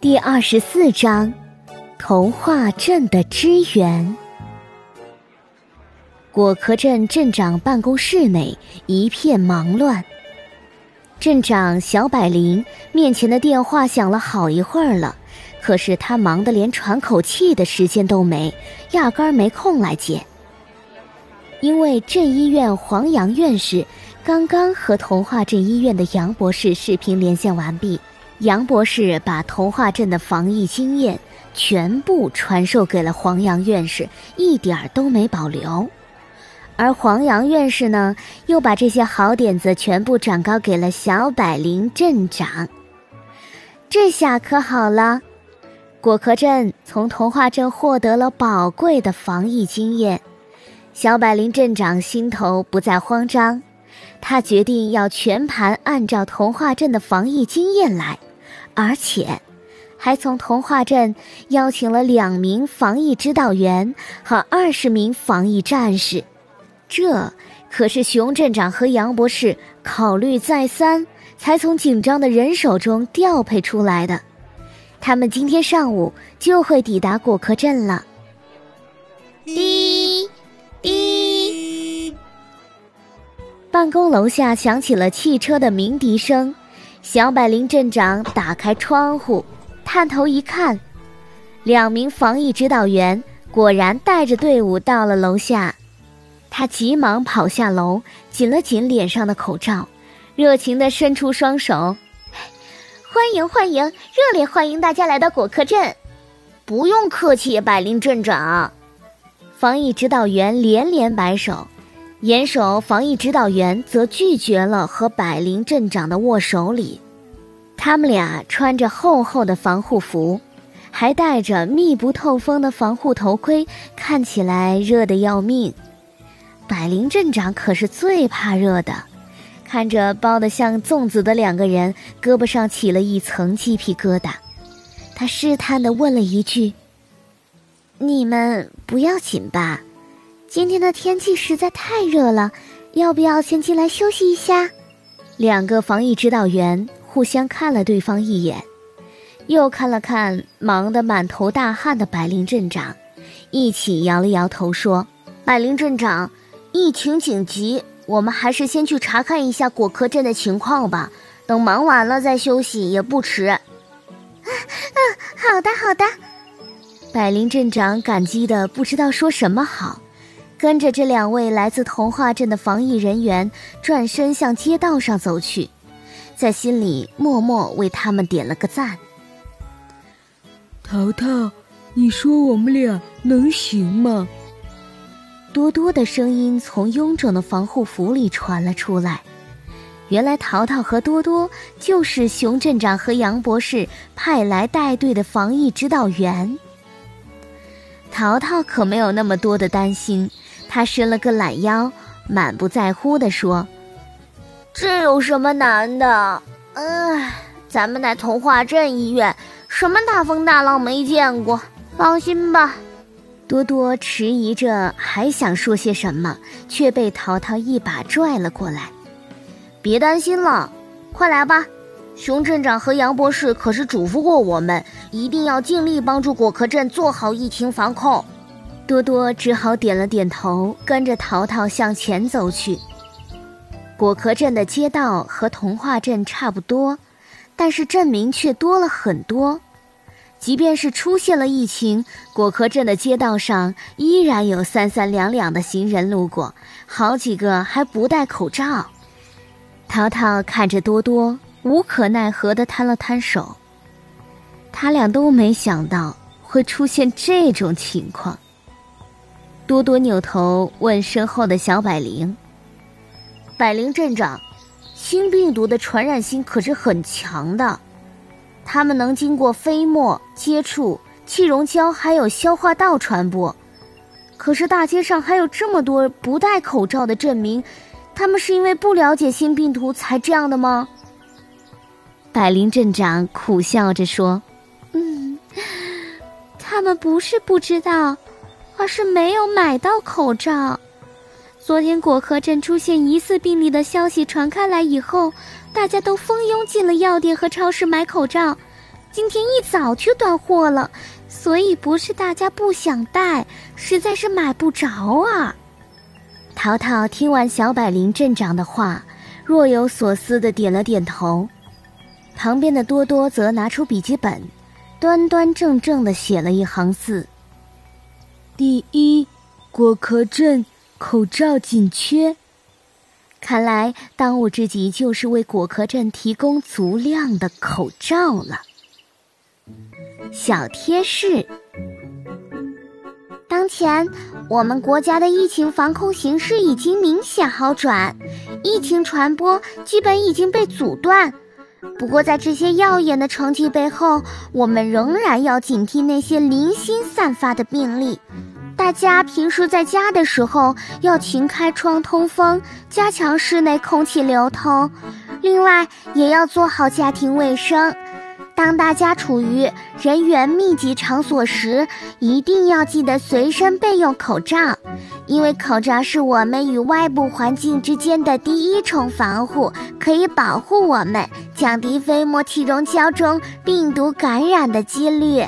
第二十四章，童话镇的支援。果壳镇镇长办公室内一片忙乱。镇长小百灵面前的电话响了好一会儿了，可是他忙得连喘口气的时间都没，压根儿没空来接。因为镇医院黄杨院士刚刚和童话镇医院的杨博士视频连线完毕。杨博士把童话镇的防疫经验全部传授给了黄杨院士，一点儿都没保留。而黄杨院士呢，又把这些好点子全部转告给了小百灵镇长。这下可好了，果壳镇从童话镇获得了宝贵的防疫经验，小百灵镇长心头不再慌张，他决定要全盘按照童话镇的防疫经验来。而且，还从童话镇邀请了两名防疫指导员和二十名防疫战士，这可是熊镇长和杨博士考虑再三才从紧张的人手中调配出来的。他们今天上午就会抵达果壳镇了。滴滴，办公楼下响起了汽车的鸣笛声。小百灵镇长打开窗户，探头一看，两名防疫指导员果然带着队伍到了楼下。他急忙跑下楼，紧了紧脸上的口罩，热情地伸出双手：“欢迎欢迎，热烈欢迎大家来到果壳镇！”不用客气，百灵镇长。防疫指导员连连摆手。严守防疫指导员则拒绝了和百灵镇长的握手礼。他们俩穿着厚厚的防护服，还戴着密不透风的防护头盔，看起来热得要命。百灵镇长可是最怕热的，看着包得像粽子的两个人，胳膊上起了一层鸡皮疙瘩。他试探地问了一句：“你们不要紧吧？”今天的天气实在太热了，要不要先进来休息一下？两个防疫指导员互相看了对方一眼，又看了看忙得满头大汗的百灵镇长，一起摇了摇头说：“百灵镇长，疫情紧急，我们还是先去查看一下果壳镇的情况吧。等忙完了再休息也不迟。”“嗯嗯，好的好的。”百灵镇长感激的不知道说什么好。跟着这两位来自童话镇的防疫人员转身向街道上走去，在心里默默为他们点了个赞。淘淘，你说我们俩能行吗？多多的声音从臃肿的防护服里传了出来。原来淘淘和多多就是熊镇长和杨博士派来带队的防疫指导员。淘淘可没有那么多的担心。他伸了个懒腰，满不在乎地说：“这有什么难的？哎，咱们在童话镇医院，什么大风大浪没见过。放心吧。”多多迟疑着，还想说些什么，却被淘淘一把拽了过来。“别担心了，快来吧！熊镇长和杨博士可是嘱咐过我们，一定要尽力帮助果壳镇做好疫情防控。”多多只好点了点头，跟着淘淘向前走去。果壳镇的街道和童话镇差不多，但是镇民却多了很多。即便是出现了疫情，果壳镇的街道上依然有三三两两的行人路过，好几个还不戴口罩。淘淘看着多多，无可奈何地摊了摊手。他俩都没想到会出现这种情况。多多扭头问身后的小百灵：“百灵镇长，新病毒的传染性可是很强的，它们能经过飞沫接触、气溶胶还有消化道传播。可是大街上还有这么多不戴口罩的镇民，他们是因为不了解新病毒才这样的吗？”百灵镇长苦笑着说：“嗯，他们不是不知道。”而是没有买到口罩。昨天果壳镇出现疑似病例的消息传开来以后，大家都蜂拥进了药店和超市买口罩。今天一早就断货了，所以不是大家不想带，实在是买不着啊。淘淘听完小百灵镇长的话，若有所思的点了点头。旁边的多多则拿出笔记本，端端正正的写了一行字：“第一，果壳镇口罩紧缺。”看来当务之急就是为果壳镇提供足量的口罩了。小贴士：当前我们国家的疫情防控形势已经明显好转，疫情传播基本已经被阻断。不过，在这些耀眼的成绩背后，我们仍然要警惕那些零星散发的病例。大家平时在家的时候要勤开窗通风，加强室内空气流通。另外，也要做好家庭卫生。当大家处于人员密集场所时，一定要记得随身备用口罩，因为口罩是我们与外部环境之间的第一重防护，可以保护我们，降低飞沫气溶胶中病毒感染的几率。